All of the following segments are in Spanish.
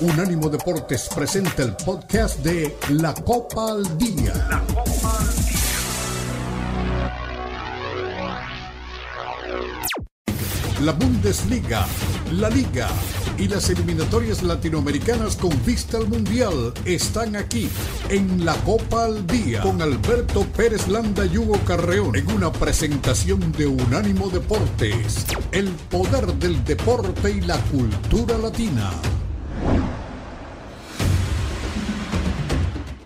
Unánimo Deportes presenta el podcast de La Copa al Día. La Copa al Día. La Bundesliga, la Liga y las eliminatorias latinoamericanas con vista al Mundial están aquí en la Copa al Día con Alberto Pérez Landa y Hugo Carreón en una presentación de Unánimo Deportes, el poder del deporte y la cultura latina.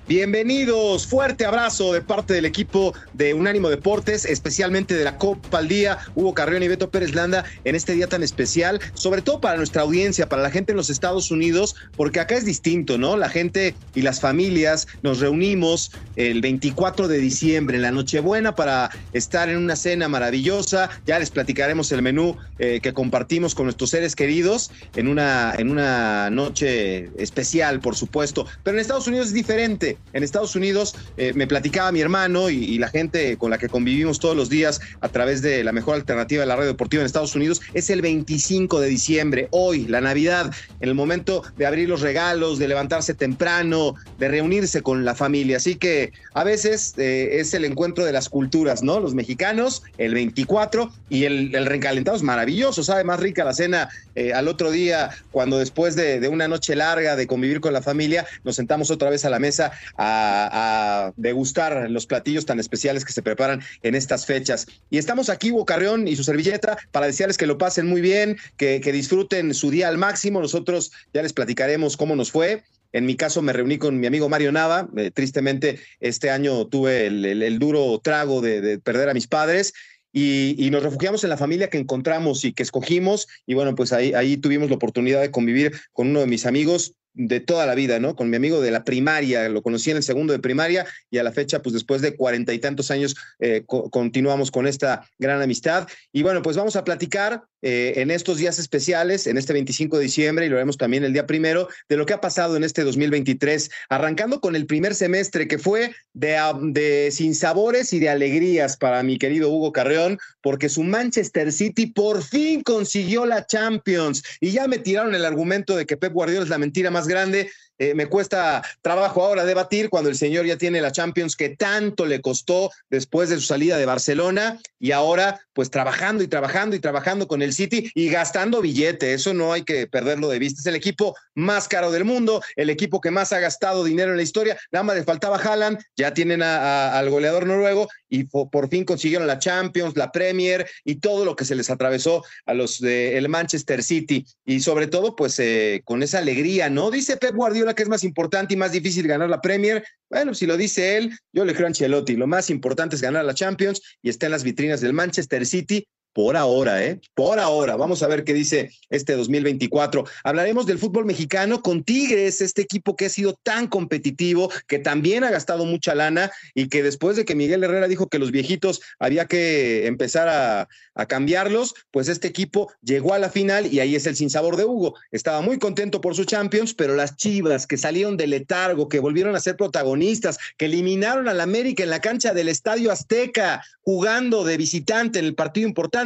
Bienvenidos, fuerte abrazo de parte del equipo de Unánimo Deportes, especialmente de la Copa al Día, Hugo Carrión y Beto Pérez Landa, en este día tan especial, sobre todo para nuestra audiencia, para la gente en los Estados Unidos, porque acá es distinto, ¿no? La gente y las familias nos reunimos el 24 de diciembre, en la Nochebuena, para estar en una cena maravillosa. Ya les platicaremos el menú eh, que compartimos con nuestros seres queridos en una, en una noche especial, por supuesto. Pero en Estados Unidos es diferente en Estados Unidos eh, me platicaba mi hermano y, la gente con la que convivimos todos los días a través de la mejor alternativa de la radio deportiva en Estados Unidos, es el 25 de diciembre, hoy, la Navidad, en el momento de abrir los regalos, de levantarse temprano, de reunirse con la familia. Así que a veces eh, es el encuentro de las culturas, ¿no? Los mexicanos, el 24 y el, el recalentado es maravilloso, sabe más rica la cena eh, al otro día, cuando después de, de una noche larga de convivir con la familia, nos sentamos otra vez a la mesa a, degustar los platillos tan especiales que se preparan en estas fechas. Y estamos aquí, Bocarreón y su servilleta, para desearles que lo pasen muy bien, que, disfruten su día al máximo. Nosotros ya les platicaremos cómo nos fue. En mi caso me reuní con mi amigo Mario Nava. Eh, tristemente este año tuve el, duro trago de, perder a mis padres. Y, y, nos refugiamos en la familia que encontramos y que escogimos. Y bueno, pues ahí, ahí tuvimos la oportunidad de convivir con uno de mis amigos de toda la vida, ¿no? Con mi amigo de la primaria, lo conocí en el segundo de primaria y a la fecha, pues después de cuarenta y tantos años, eh, continuamos con esta gran amistad. Y bueno, pues vamos a platicar eh, en estos días especiales, en este 25 de diciembre y lo haremos también el día primero, de lo que ha pasado en este 2023, arrancando con el primer semestre que fue de, de sinsabores y de alegrías para mi querido Hugo Carreón, porque su Manchester City por fin consiguió la Champions y ya me tiraron el argumento de que Pep Guardiola es la mentira más grande. Eh, me cuesta trabajo ahora debatir cuando el señor ya tiene la Champions que tanto le costó después de su salida de Barcelona y ahora pues trabajando y trabajando y trabajando con el City y gastando billete. Eso no hay que perderlo de vista. Es el equipo más caro del mundo, el equipo que más ha gastado dinero en la historia. Nada más le faltaba Haaland, ya tienen al goleador noruego y por, fin consiguieron la Champions, la Premier y todo lo que se les atravesó a los del Manchester City. Y sobre todo pues eh, con esa alegría, ¿no? Dice Pep Guardiola que es más importante y más difícil ganar la Premier. Bueno, si lo dice él, yo le creo a Ancelotti. Lo más importante es ganar la Champions y está en las vitrinas del Manchester City por ahora, ¿eh? Por ahora. Vamos a ver qué dice este 2024. Hablaremos del fútbol mexicano con Tigres, este equipo que ha sido tan competitivo, que también ha gastado mucha lana y que después de que Miguel Herrera dijo que los viejitos había que empezar a, cambiarlos, pues este equipo llegó a la final y ahí es el sinsabor de Hugo. Estaba muy contento por su Champions, pero las Chivas que salieron de letargo, que volvieron a ser protagonistas, que eliminaron al América en la cancha del Estadio Azteca, jugando de visitante en el partido importante,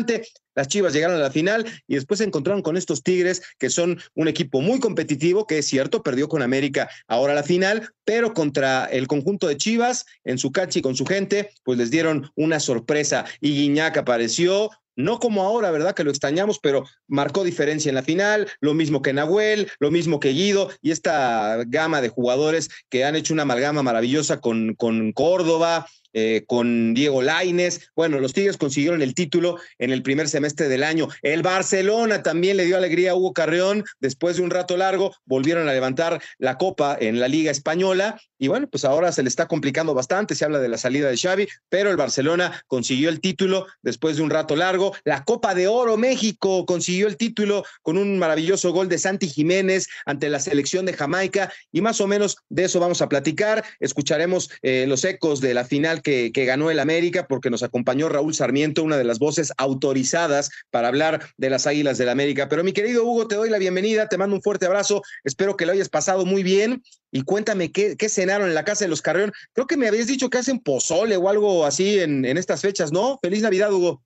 las Chivas llegaron a la final y después se encontraron con estos Tigres, que son un equipo muy competitivo, que es cierto, perdió con América ahora la final, pero contra el conjunto de Chivas, en su cachi con su gente, pues les dieron una sorpresa. Y Guiñac apareció, no como ahora, ¿verdad? Que lo extrañamos, pero marcó diferencia en la final, lo mismo que Nahuel, lo mismo que Guido y esta gama de jugadores que han hecho una amalgama maravillosa con, con Córdoba, eh, con Diego Laines. Bueno, los Tigres consiguieron el título en el primer semestre del año. El Barcelona también le dio alegría a Hugo Carreón. Después de un rato largo, volvieron a levantar la copa en la Liga Española. Y bueno, pues ahora se le está complicando bastante. Se habla de la salida de Xavi, pero el Barcelona consiguió el título después de un rato largo. La Copa de Oro México consiguió el título con un maravilloso gol de Santi Jiménez ante la selección de Jamaica. Y más o menos de eso vamos a platicar. Escucharemos eh, los ecos de la final que, ganó el América, porque nos acompañó Raúl Sarmiento, una de las voces autorizadas para hablar de las Águilas del América. Pero mi querido Hugo, te doy la bienvenida, te mando un fuerte abrazo, espero que lo hayas pasado muy bien y cuéntame qué, cenaron en la casa de los Carreón. Creo que me habías dicho que hacen pozole o algo así en, estas fechas, ¿no? Feliz Navidad, Hugo.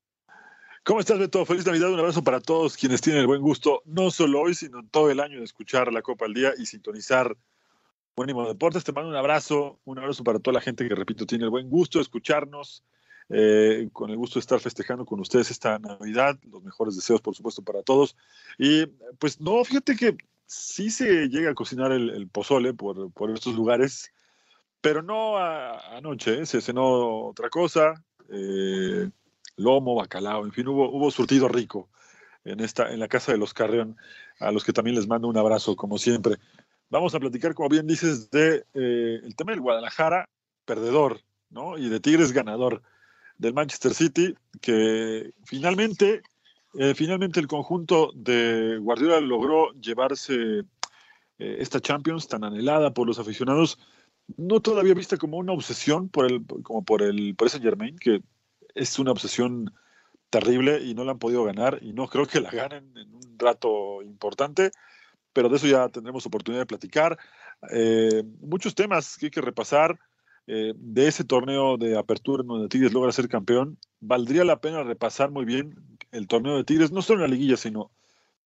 ¿Cómo estás, Beto? Feliz Navidad, un abrazo para todos quienes tienen el buen gusto, no solo hoy, sino todo el año de escuchar la Copa al Día y sintonizar Buenimo Deportes. Te mando un abrazo, un abrazo para toda la gente que, repito, tiene el buen gusto de escucharnos, eh, con el gusto de estar festejando con ustedes esta Navidad. Los mejores deseos, por supuesto, para todos. Y pues no, fíjate que sí se llega a cocinar el, pozole por, por, estos lugares, pero no anoche, ¿eh? se cenó otra cosa. Eh, lomo, bacalao, en fin, hubo, hubo surtido rico en, esta, en la casa de los Carreón, a los que también les mando un abrazo, como siempre. Vamos a platicar, como bien dices, de eh, el tema del Guadalajara, perdedor, ¿no? Y de Tigres ganador del Manchester City, que finalmente, eh, finalmente el conjunto de Guardiola logró llevarse eh, esta Champions tan anhelada por los aficionados, no todavía vista como una obsesión por el, como por el por Saint Germain, que es una obsesión terrible y no la han podido ganar y no creo que la ganen en un rato importante, pero de eso ya tendremos oportunidad de platicar. Eh, muchos temas que hay que repasar eh, de ese torneo de apertura en donde Tigres logra ser campeón. Valdría la pena repasar muy bien el torneo de Tigres, no solo en la liguilla, sino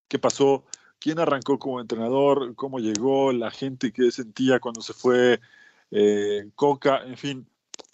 qué pasó, quién arrancó como entrenador, cómo llegó, la gente que sentía cuando se fue eh, Coca, en fin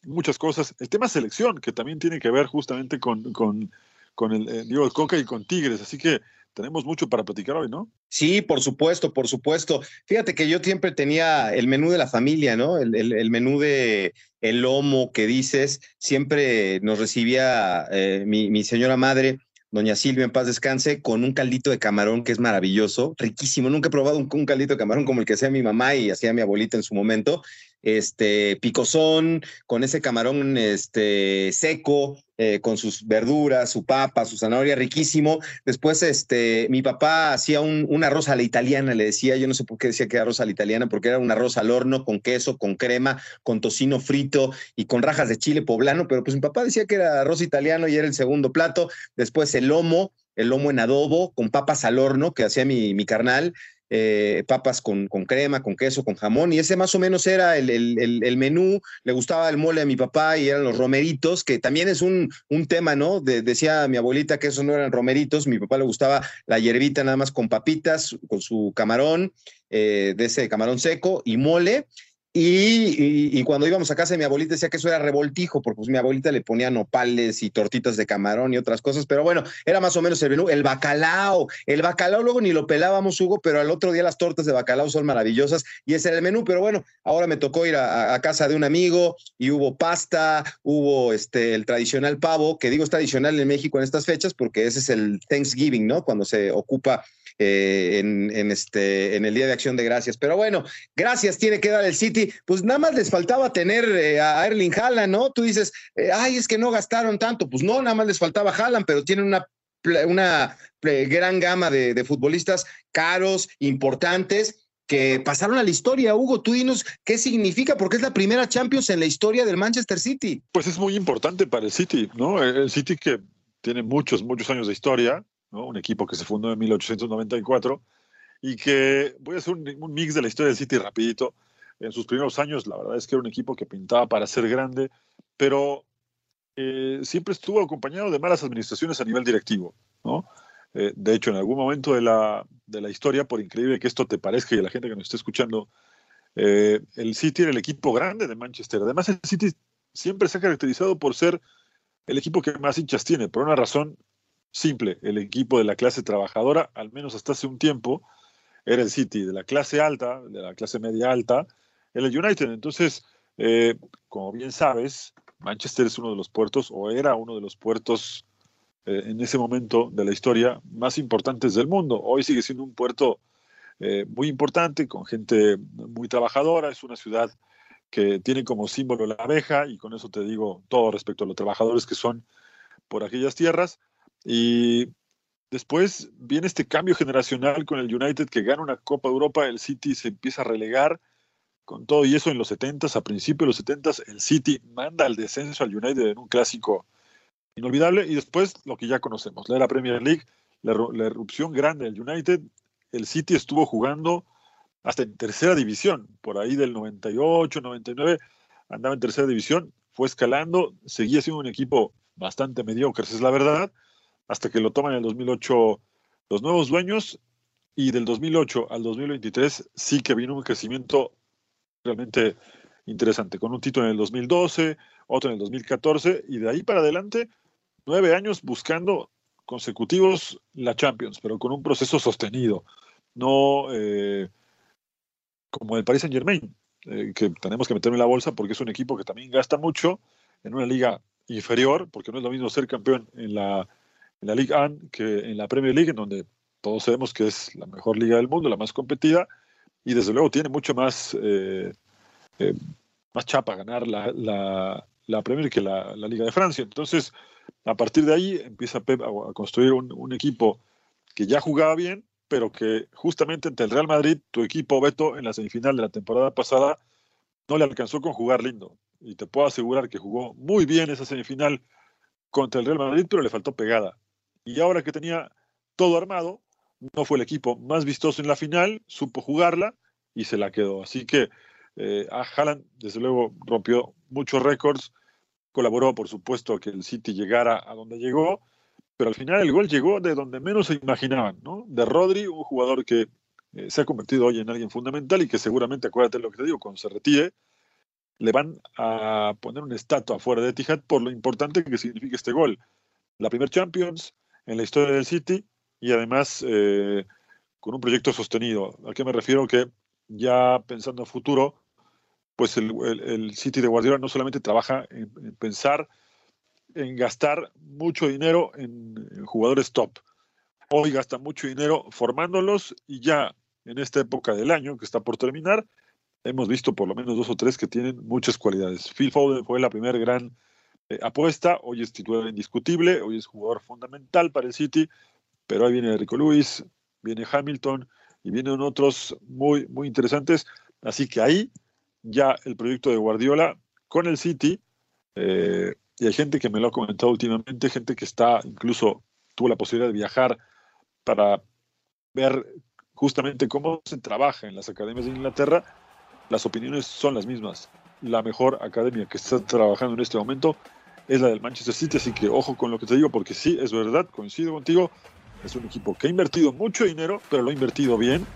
muchas cosas. El tema selección, que también tiene que ver justamente con, con, con el, eh, digo, Coca y con Tigres. Así que tenemos mucho para platicar hoy, ¿no? Sí, por supuesto, por supuesto. Fíjate que yo siempre tenía el menú de la familia, ¿no? El, el, menú de el lomo que dices, siempre nos recibía eh, mi, mi señora madre doña Silvia en paz descanse, con un caldito de camarón que es maravilloso, riquísimo. Nunca he probado un, caldito de camarón como el que hacía mi mamá y hacía mi abuelita en su momento este, picosón, con ese camarón este, seco, eh, con sus verduras, su papa, su zanahoria, riquísimo. Después, este, mi papá hacía un, arroz a la italiana, le decía, yo no sé por qué decía que era arroz a la italiana, porque era un arroz al horno con queso, con crema, con tocino frito y con rajas de chile poblano, pero pues mi papá decía que era arroz italiano y era el segundo plato. Después el lomo, el lomo en adobo con papas al horno que hacía mi, mi carnal, eh, papas con, con, crema, con queso, con jamón, y ese más o menos era el, el, menú. Le gustaba el mole a mi papá y eran los romeritos, que también es un, un tema, ¿no? decía mi abuelita que esos no eran romeritos, mi papá le gustaba la hierbita nada más con papitas, con su camarón, eh, de ese camarón seco y mole. Y, cuando íbamos a casa de mi abuelita decía que eso era revoltijo, porque pues mi abuelita le ponía nopales y tortitas de camarón y otras cosas, pero bueno, era más o menos el menú. El bacalao, el bacalao luego ni lo pelábamos, Hugo, pero al otro día las tortas de bacalao son maravillosas y ese era el menú, pero bueno, ahora me tocó ir a, casa de un amigo y hubo pasta, hubo este, el tradicional pavo, que digo es tradicional en México en estas fechas porque ese es el Thanksgiving, ¿no? Cuando se ocupa eh, en, este, en el Día de Acción de Gracias. Pero bueno, gracias tiene que dar el City. Pues nada más les faltaba tener eh, a Erling Haaland, ¿no? Tú dices, eh, ay, es que no gastaron tanto. Pues no, nada más les faltaba Haaland, pero tienen una, una gran gama de, de futbolistas caros, importantes que pasaron a la historia. Hugo, tú dinos qué significa, porque es la primera Champions en la historia del Manchester City. Pues es muy importante para el City, ¿no? El City que tiene muchos, muchos años de historia, un equipo que se fundó en 1894 y que voy a hacer un, mix de la historia del City rapidito. En sus primeros años, la verdad es que era un equipo que pintaba para ser grande, pero eh, siempre estuvo acompañado de malas administraciones a nivel directivo. ¿no? Eh, de hecho, en algún momento de la, de la, historia, por increíble que esto te parezca y a la gente que nos esté escuchando, eh, el City era el equipo grande de Manchester. Además, el City siempre se ha caracterizado por ser el equipo que más hinchas tiene, por una razón simple, el equipo de la clase trabajadora, al menos hasta hace un tiempo, era el City, de la clase alta, de la clase media alta, era el United. Entonces, eh, como bien sabes, Manchester es uno de los puertos, o era uno de los puertos eh, en ese momento de la historia más importantes del mundo. Hoy sigue siendo un puerto eh, muy importante, con gente muy trabajadora, es una ciudad que tiene como símbolo la abeja, y con eso te digo todo respecto a los trabajadores que son por aquellas tierras, y después viene este cambio generacional con el United que gana una Copa Europa, el City se empieza a relegar con todo y eso en los 70s, a principios de los 70s, el City manda al descenso al United en un clásico inolvidable y después lo que ya conocemos, la Premier League, la, la erupción grande del United, el City estuvo jugando hasta en tercera división, por ahí del 98, 99, andaba en tercera división, fue escalando, seguía siendo un equipo bastante mediocre, esa es la verdad, hasta que lo toman en el 2008 los nuevos dueños y del 2008 al 2023 sí que vino un crecimiento realmente interesante, con un título en el 2012, otro en el 2014 y de ahí para adelante nueve años buscando consecutivos la Champions, pero con un proceso sostenido, no eh, como el Paris Saint Germain, eh, que tenemos que meterlo en la bolsa porque es un equipo que también gasta mucho en una liga inferior, porque no es lo mismo ser campeón en la, en la Ligue 1 que en la Premier League, en donde todos sabemos que es la mejor liga del mundo, la más competida, y desde luego tiene mucho más, eh, eh, más chapa ganar la, la, la, Premier que la, la, Liga de Francia. Entonces, a partir de ahí empieza Pep a, construir un, un, equipo que ya jugaba bien, pero que justamente ante el Real Madrid, tu equipo Beto en la semifinal de la temporada pasada no le alcanzó con jugar lindo. Y te puedo asegurar que jugó muy bien esa semifinal contra el Real Madrid, pero le faltó pegada. Y ahora que tenía todo armado, no fue el equipo más vistoso en la final, supo jugarla y se la quedó. Así que eh, a Haaland, desde luego, rompió muchos récords, colaboró, por supuesto, que el City llegara a donde llegó, pero al final el gol llegó de donde menos se imaginaban, ¿no? De Rodri, un jugador que eh, se ha convertido hoy en alguien fundamental y que seguramente, acuérdate lo que te digo, cuando se retire, le van a poner una estatua fuera de Etihad por lo importante que significa este gol. La primer Champions en la historia del City y además eh, con un proyecto sostenido. ¿A qué me refiero? Que ya pensando a futuro, pues el, City de Guardiola no solamente trabaja en, en pensar en gastar mucho dinero en, jugadores top. Hoy gasta mucho dinero formándolos y ya en esta época del año que está por terminar, hemos visto por lo menos dos o tres que tienen muchas cualidades. Phil Foden fue la primera gran eh, apuesta, hoy es titular indiscutible, hoy es jugador fundamental para el City, pero ahí viene Rico Lewis, viene Hamilton y vienen otros muy, muy interesantes. Así que ahí ya el proyecto de Guardiola con el City eh, y hay gente que me lo ha comentado últimamente, gente que está, incluso tuvo la posibilidad de viajar para ver justamente cómo se trabaja en las academias de Inglaterra, las opiniones son las mismas. La mejor academia que está trabajando en este momento es la del Manchester City, así que ojo con lo que te digo, porque sí, es verdad, coincido contigo, es un equipo que ha invertido mucho dinero, pero lo ha invertido bien,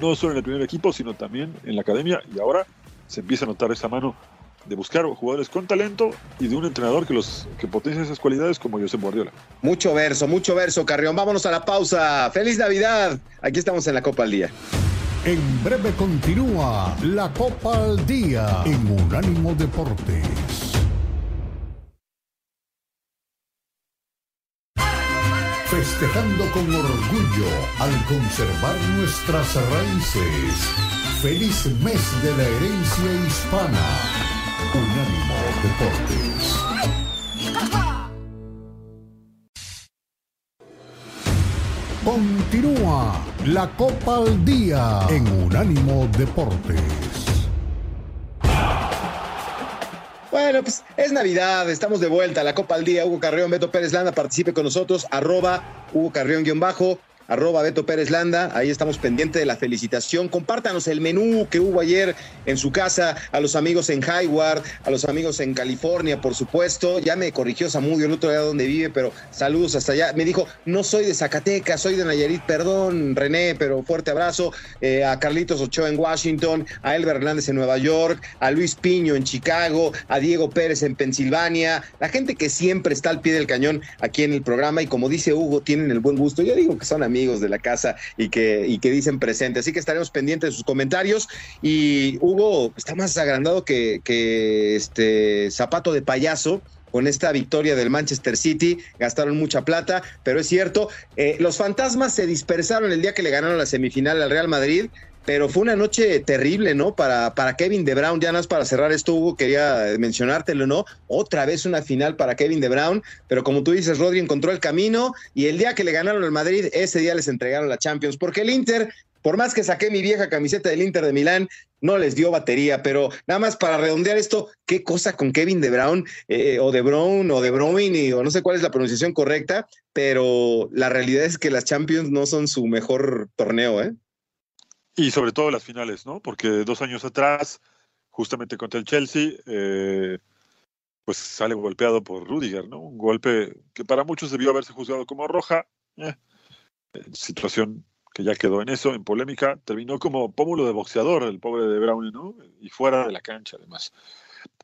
no solo en el primer equipo, sino también en la academia, y ahora se empieza a notar esa mano de buscar jugadores con talento y de un entrenador que los que potencia esas cualidades como Josep Guardiola. Mucho verso, mucho verso, Carrión. Vámonos a la pausa. ¡Feliz Navidad! Aquí estamos en la Copa al Día. En breve continúa la Copa al Día en Unánimo Deportes. Festejando con orgullo al conservar nuestras raíces. Feliz mes de la herencia hispana Unánimo Deportes. Continúa la Copa al Día en Unánimo Deportes. Bueno, pues es Navidad, estamos de vuelta. La Copa al Día, Hugo Carrión, Beto Pérez Landa, participe con nosotros, arroba Hugo Carrión-bajo arroba Beto Pérez Landa, ahí estamos pendientes de la felicitación. Compártanos el menú que hubo ayer en su casa, a los amigos en Highward, a los amigos en California, por supuesto. Ya me corrigió Samudio el otro día donde vive, pero saludos hasta allá. Me dijo, no soy de Zacatecas, soy de Nayarit, perdón, René, pero fuerte abrazo. Eh, a Carlitos Ochoa en Washington, a Elber Hernández en Nueva York, a Luis Piño en Chicago, a Diego Pérez en Pensilvania, la gente que siempre está al pie del cañón aquí en el programa y como dice Hugo, tienen el buen gusto. Yo digo que son amigos amigos de la casa y que, y que dicen presente. Así que estaremos pendientes de sus comentarios. Y Hugo está más agrandado que, este zapato de payaso con esta victoria del Manchester City. Gastaron mucha plata, pero es cierto, eh, los fantasmas se dispersaron el día que le ganaron la semifinal al Real Madrid pero fue una noche terrible, ¿no? Para, para Kevin De Brown, ya más para cerrar esto, Hugo, quería mencionártelo, ¿no? Otra vez una final para Kevin De Brown, pero como tú dices, Rodri encontró el camino y el día que le ganaron al Madrid, ese día les entregaron la Champions, porque el Inter, por más que saqué mi vieja camiseta del Inter de Milán, no les dio batería, pero nada más para redondear esto, qué cosa con Kevin De Brown, eh, o De Brown, o De Bruyne, o no sé cuál es la pronunciación correcta, pero la realidad es que las Champions no son su mejor torneo, ¿eh? Y sobre todo las finales, ¿no? Porque dos años atrás, justamente contra el Chelsea, eh, pues sale golpeado por Rudiger, ¿no? Un golpe que para muchos debió haberse juzgado como roja. Eh, situación que ya quedó en eso, en polémica. Terminó como pómulo de boxeador el pobre de Brown, ¿no? Y fuera de la cancha, además.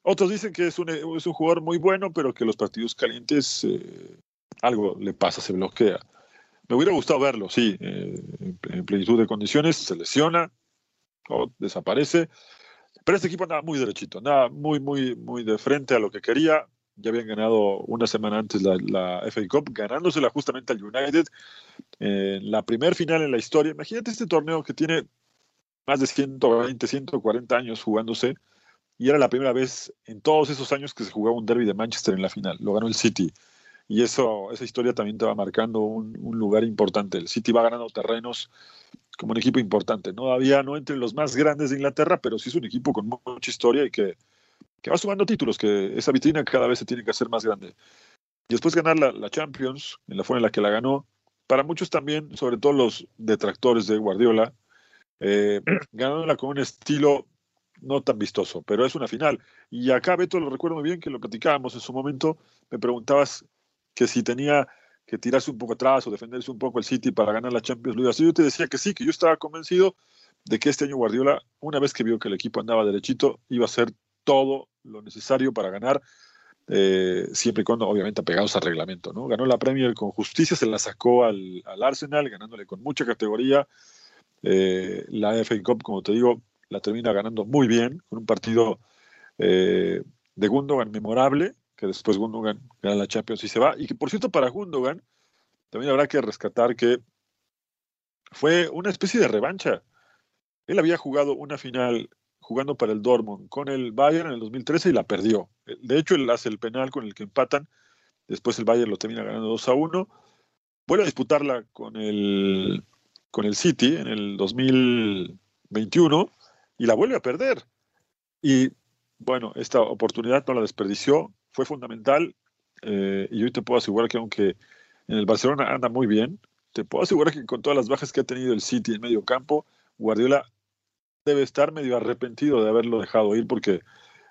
Otros dicen que es un, es un jugador muy bueno, pero que los partidos calientes eh, algo le pasa, se bloquea. Me hubiera gustado verlo, sí, eh, en plenitud de condiciones, se lesiona o desaparece. Pero este equipo andaba muy derechito, andaba muy, muy, muy de frente a lo que quería. Ya habían ganado una semana antes la, FA Cup, ganándosela justamente al United en la primer final en la historia. Imagínate este torneo que tiene más de 120, 140 años jugándose y era la primera vez en todos esos años que se jugaba un derby de Manchester en la final. Lo ganó el City. Y eso, esa historia también te va marcando un, un lugar importante. El City va ganando terrenos como un equipo importante. No había, no entre los más grandes de Inglaterra, pero sí es un equipo con mucha historia y que, que va sumando títulos, que esa vitrina cada vez se tiene que hacer más grande. Y después ganar la, la Champions, en la forma en la que la ganó, para muchos también, sobre todo los detractores de Guardiola, eh, ganándola con un estilo no tan vistoso, pero es una final. Y acá, Beto, lo recuerdo muy bien que lo platicábamos en su momento, me preguntabas que si tenía que tirarse un poco atrás o defenderse un poco el City para ganar la Champions League. Así yo te decía que sí, que yo estaba convencido de que este año Guardiola, una vez que vio que el equipo andaba derechito, iba a hacer todo lo necesario para ganar, eh, siempre y cuando, obviamente, apegados al reglamento. ¿no? Ganó la Premier con justicia, se la sacó al, al Arsenal, ganándole con mucha categoría. Eh, la FA Cup, como te digo, la termina ganando muy bien, con un partido eh, de Gundogan memorable, que después Gundogan gana la Champions y se va. Y que, por cierto, para Gundogan, también habrá que rescatar que fue una especie de revancha. Él había jugado una final jugando para el Dortmund con el Bayern en el 2013 y la perdió. De hecho, él hace el penal con el que empatan. Después el Bayern lo termina ganando 2 a 1. Vuelve a disputarla con el, con el City en el 2021 y la vuelve a perder. Y bueno, esta oportunidad no la desperdició, fue fundamental. Eh, y hoy te puedo asegurar que aunque en el Barcelona anda muy bien, te puedo asegurar que con todas las bajas que ha tenido el City en medio campo, Guardiola debe estar medio arrepentido de haberlo dejado ir porque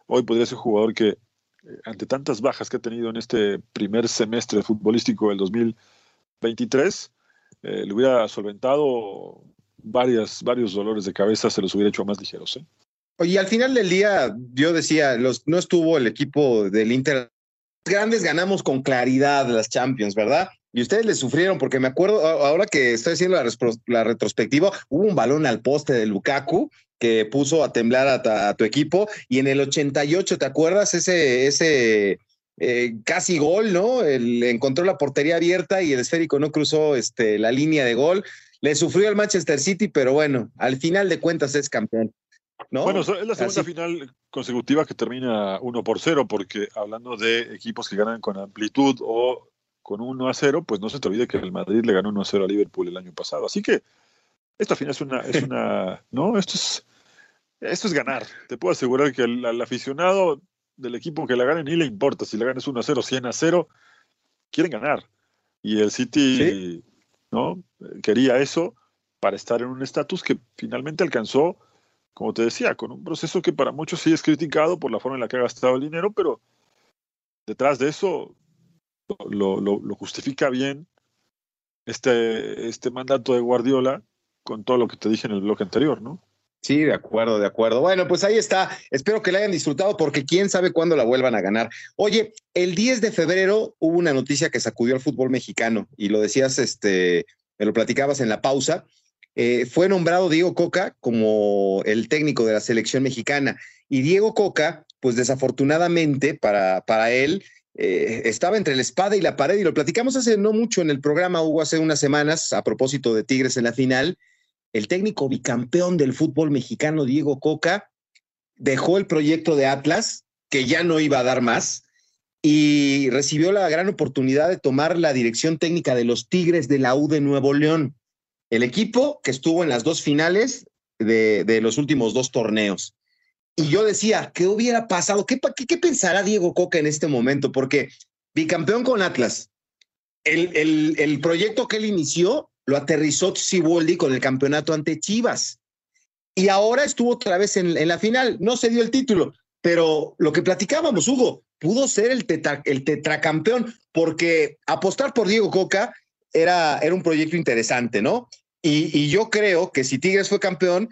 hoy podría ser un jugador que eh, ante tantas bajas que ha tenido en este primer semestre futbolístico del 2023, eh, le hubiera solventado varias, varios dolores de cabeza se los hubiera hecho más ligeros. Oye, al final del día, yo decía, los, no estuvo el equipo del Inter. Grandes ganamos con claridad las Champions, ¿verdad? Y ustedes le sufrieron, porque me acuerdo, ahora que estoy haciendo la, retrospectiva, hubo un balón al poste de Lukaku que puso a temblar a, tu equipo. Y en el 88, ¿te acuerdas? Ese, ese eh, casi gol, ¿no? El, encontró la portería abierta y el esférico no cruzó este, la línea de gol. Le sufrió al Manchester City, pero bueno, al final de cuentas es campeón. ¿No? Bueno, es la segunda final consecutiva que termina 1 por 0, porque hablando de equipos que ganan con amplitud o con 1 a 0, pues no se te olvide que el Madrid le ganó 1 a 0 a Liverpool el año pasado. Así que esta final es una, es una no, esto es, esto es ganar. Te puedo asegurar que al, aficionado del equipo que la gane ni le importa si la ganas 1 a 0, 100 a 0, quieren ganar. Y el City ¿no? Quería eso para estar en un estatus que finalmente alcanzó, como te decía, con un proceso que para muchos sí es criticado por la forma en la que ha gastado el dinero, pero detrás de eso lo, justifica bien este, este mandato de Guardiola con todo lo que te dije en el bloque anterior, ¿no? Sí, de acuerdo, de acuerdo. Bueno, pues ahí está. Espero que la hayan disfrutado porque quién sabe cuándo la vuelvan a ganar. Oye, el 10 de febrero hubo una noticia que sacudió al fútbol mexicano y lo decías, este, me lo platicabas en la pausa. Eh, fue nombrado Diego Coca como el técnico de la selección mexicana. Y Diego Coca, pues desafortunadamente para, para él, eh, estaba entre la espada y la pared y lo platicamos hace no mucho en el programa, hubo hace unas semanas a propósito de Tigres en la final el técnico bicampeón del fútbol mexicano, Diego Coca, dejó el proyecto de Atlas, que ya no iba a dar más, y recibió la gran oportunidad de tomar la dirección técnica de los Tigres de la U de Nuevo León, el equipo que estuvo en las dos finales de, los últimos dos torneos. Y yo decía, ¿qué hubiera pasado? ¿Qué, qué, pensará Diego Coca en este momento? Porque bicampeón con Atlas, el, el, el proyecto que él inició lo aterrizó Siboldi con el campeonato ante Chivas. Y ahora estuvo otra vez en, la final. No se dio el título, pero lo que platicábamos, Hugo, pudo ser el, el tetracampeón, porque apostar por Diego Coca era, era un proyecto interesante, ¿no? Y, y, yo creo que si Tigres fue campeón,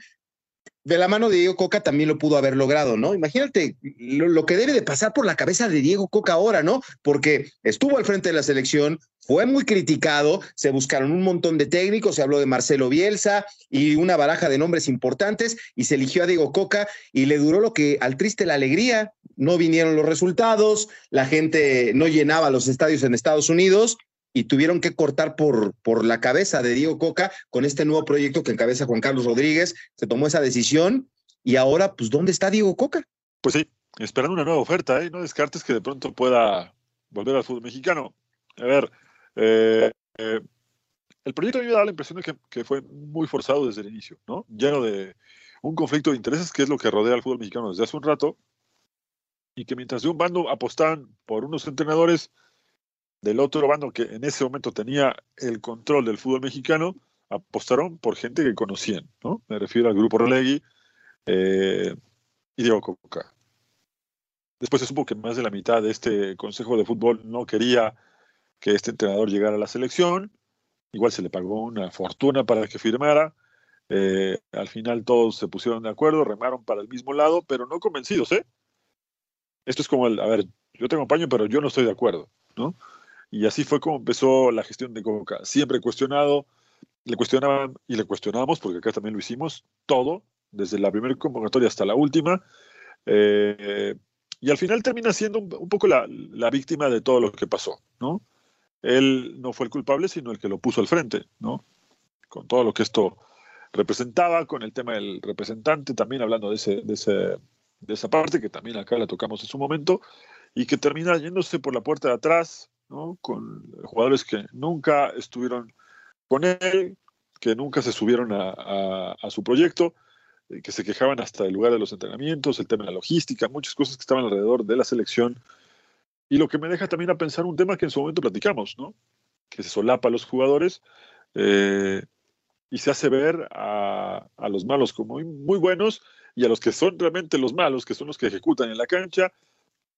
de la mano de Diego Coca también lo pudo haber logrado, ¿no? Imagínate lo, que debe de pasar por la cabeza de Diego Coca ahora, ¿no? Porque estuvo al frente de la selección, fue muy criticado, se buscaron un montón de técnicos, se habló de Marcelo Bielsa y una baraja de nombres importantes y se eligió a Diego Coca y le duró lo que al triste la alegría, no vinieron los resultados, la gente no llenaba los estadios en Estados Unidos y tuvieron que cortar por, por la cabeza de Diego Coca con este nuevo proyecto que encabeza Juan Carlos Rodríguez. Se tomó esa decisión y ahora, pues, ¿dónde está Diego Coca? Pues sí, esperando una nueva oferta, ¿eh? No descartes que de pronto pueda volver al fútbol mexicano. A ver, eh, eh, el proyecto a mí me da la impresión de que, que, fue muy forzado desde el inicio, ¿no? Lleno de un conflicto de intereses que es lo que rodea al fútbol mexicano desde hace un rato y que mientras de un bando apostaban por unos entrenadores, del otro bando que en ese momento tenía el control del fútbol mexicano, apostaron por gente que conocían, ¿no? Me refiero al grupo Relegui eh, y Diego Coca. Después se supo que más de la mitad de este Consejo de Fútbol no quería que este entrenador llegara a la selección. Igual se le pagó una fortuna para que firmara. Eh, al final todos se pusieron de acuerdo, remaron para el mismo lado, pero no convencidos, ¿eh? Esto es como el, a ver, yo tengo paño, pero yo no estoy de acuerdo, ¿no? Y así fue como empezó la gestión de Coca. Siempre cuestionado, le cuestionaban y le cuestionábamos, porque acá también lo hicimos, todo, desde la primera convocatoria hasta la última. Eh, y al final termina siendo un, poco la, la, víctima de todo lo que pasó, ¿no? Él no fue el culpable, sino el que lo puso al frente, ¿no? Con todo lo que esto representaba, con el tema del representante, también hablando de, ese, de, ese, de esa parte, que también acá la tocamos en su momento, y que termina yéndose por la puerta de atrás, con jugadores que nunca estuvieron con él, que nunca se subieron a, su proyecto, eh, que se quejaban hasta el lugar de los entrenamientos, el tema de la logística, muchas cosas que estaban alrededor de la selección. Y lo que me deja también a pensar un tema que en su momento platicamos, ¿no? que se solapa a los jugadores eh, y se hace ver a, los malos como muy buenos y a los que son realmente los malos, que son los que ejecutan en la cancha,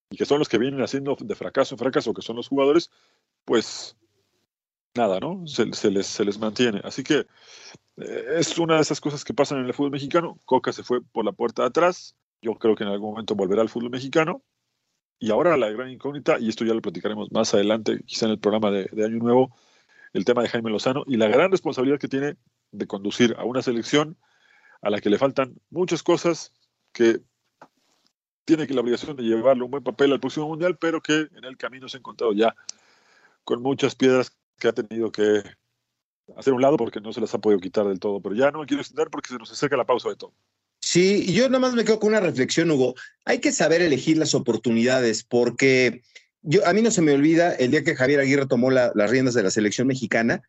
y que son los que vienen haciendo de fracaso en fracaso, que son los jugadores, pues nada, ¿no? Se, les, se les mantiene. Así que eh, es una de esas cosas que pasan en el fútbol mexicano. Coca se fue por la puerta de atrás. Yo creo que en algún momento volverá al fútbol mexicano. Y ahora la gran incógnita, y esto ya lo platicaremos más adelante, quizá en el programa de, de Año Nuevo, el tema de Jaime Lozano y la gran responsabilidad que tiene de conducir a una selección a la que le faltan muchas cosas que tiene que la obligación de llevarle un buen papel al próximo mundial, pero que en el camino se ha encontrado ya con muchas piedras que ha tenido que hacer un lado porque no se las ha podido quitar del todo. Pero ya no me quiero extender porque se nos acerca la pausa de todo. Sí, yo nada más me quedo con una reflexión, Hugo. Hay que saber elegir las oportunidades porque yo, a mí no se me olvida el día que Javier Aguirre tomó las riendas de la selección mexicana,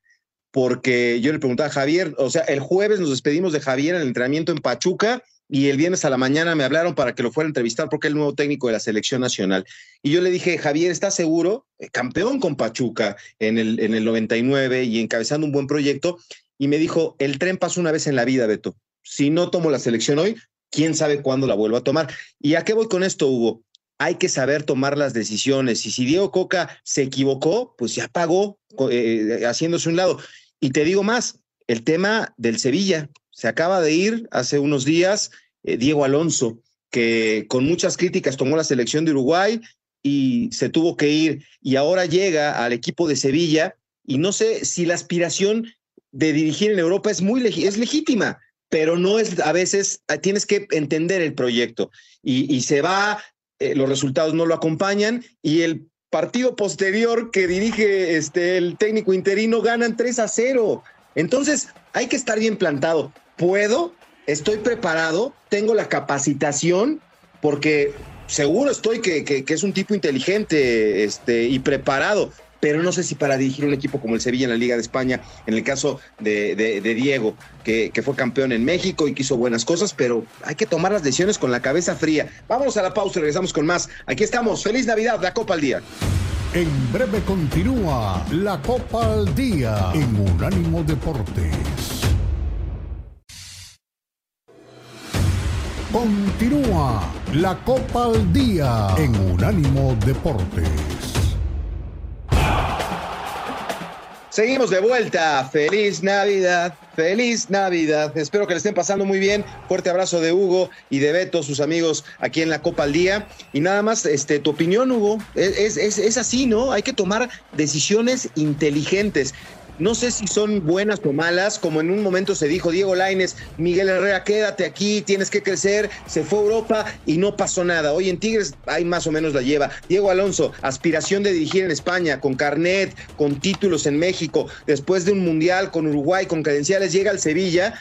porque yo le preguntaba a Javier, o sea, el jueves nos despedimos de Javier en el entrenamiento en Pachuca y el viernes a la mañana me hablaron para que lo fuera a entrevistar porque es el nuevo técnico de la selección nacional. Y yo le dije, Javier, ¿estás seguro? Eh, campeón con Pachuca en el, en el 99 y encabezando un buen proyecto. Y me dijo, el tren pasa una vez en la vida, Beto. Si no tomo la selección hoy, quién sabe cuándo la vuelvo a tomar. ¿Y a qué voy con esto, Hugo? Hay que saber tomar las decisiones. Y si Diego Coca se equivocó, pues ya pagó eh, haciéndose un lado. Y te digo más, el tema del Sevilla. Se acaba de ir hace unos días eh, Diego Alonso, que con muchas críticas tomó la selección de Uruguay y se tuvo que ir y ahora llega al equipo de Sevilla y no sé si la aspiración de dirigir en Europa es muy es legítima, pero no es a veces ah, tienes que entender el proyecto y, se va, eh, los resultados no lo acompañan y el partido posterior que dirige este el técnico interino ganan 3 a 0. Entonces, hay que estar bien plantado. ¿Puedo? estoy preparado, tengo la capacitación, porque seguro estoy que, es un tipo inteligente este, y preparado, pero no sé si para dirigir un equipo como el Sevilla en la Liga de España, en el caso de, Diego, que, fue campeón en México y que hizo buenas cosas, pero hay que tomar las decisiones con la cabeza fría. Vámonos a la pausa y regresamos con más. Aquí estamos. Feliz Navidad, la Copa al Día. En breve continúa la Copa al Día en Unánimo Deportes. Continúa la Copa al Día en Unánimo Deportes. Seguimos de vuelta. Feliz Navidad, feliz Navidad. Espero que le estén pasando muy bien. Fuerte abrazo de Hugo y de Beto, sus amigos aquí en la Copa al Día. Y nada más, este, tu opinión, Hugo, es, es, es así, ¿no? Hay que tomar decisiones inteligentes. No sé si son buenas o malas, como en un momento se dijo Diego Laines, Miguel Herrera, quédate aquí, tienes que crecer, se fue a Europa y no pasó nada. Hoy en Tigres hay más o menos la lleva. Diego Alonso, aspiración de dirigir en España, con carnet, con títulos en México, después de un mundial con Uruguay, con credenciales, llega al Sevilla,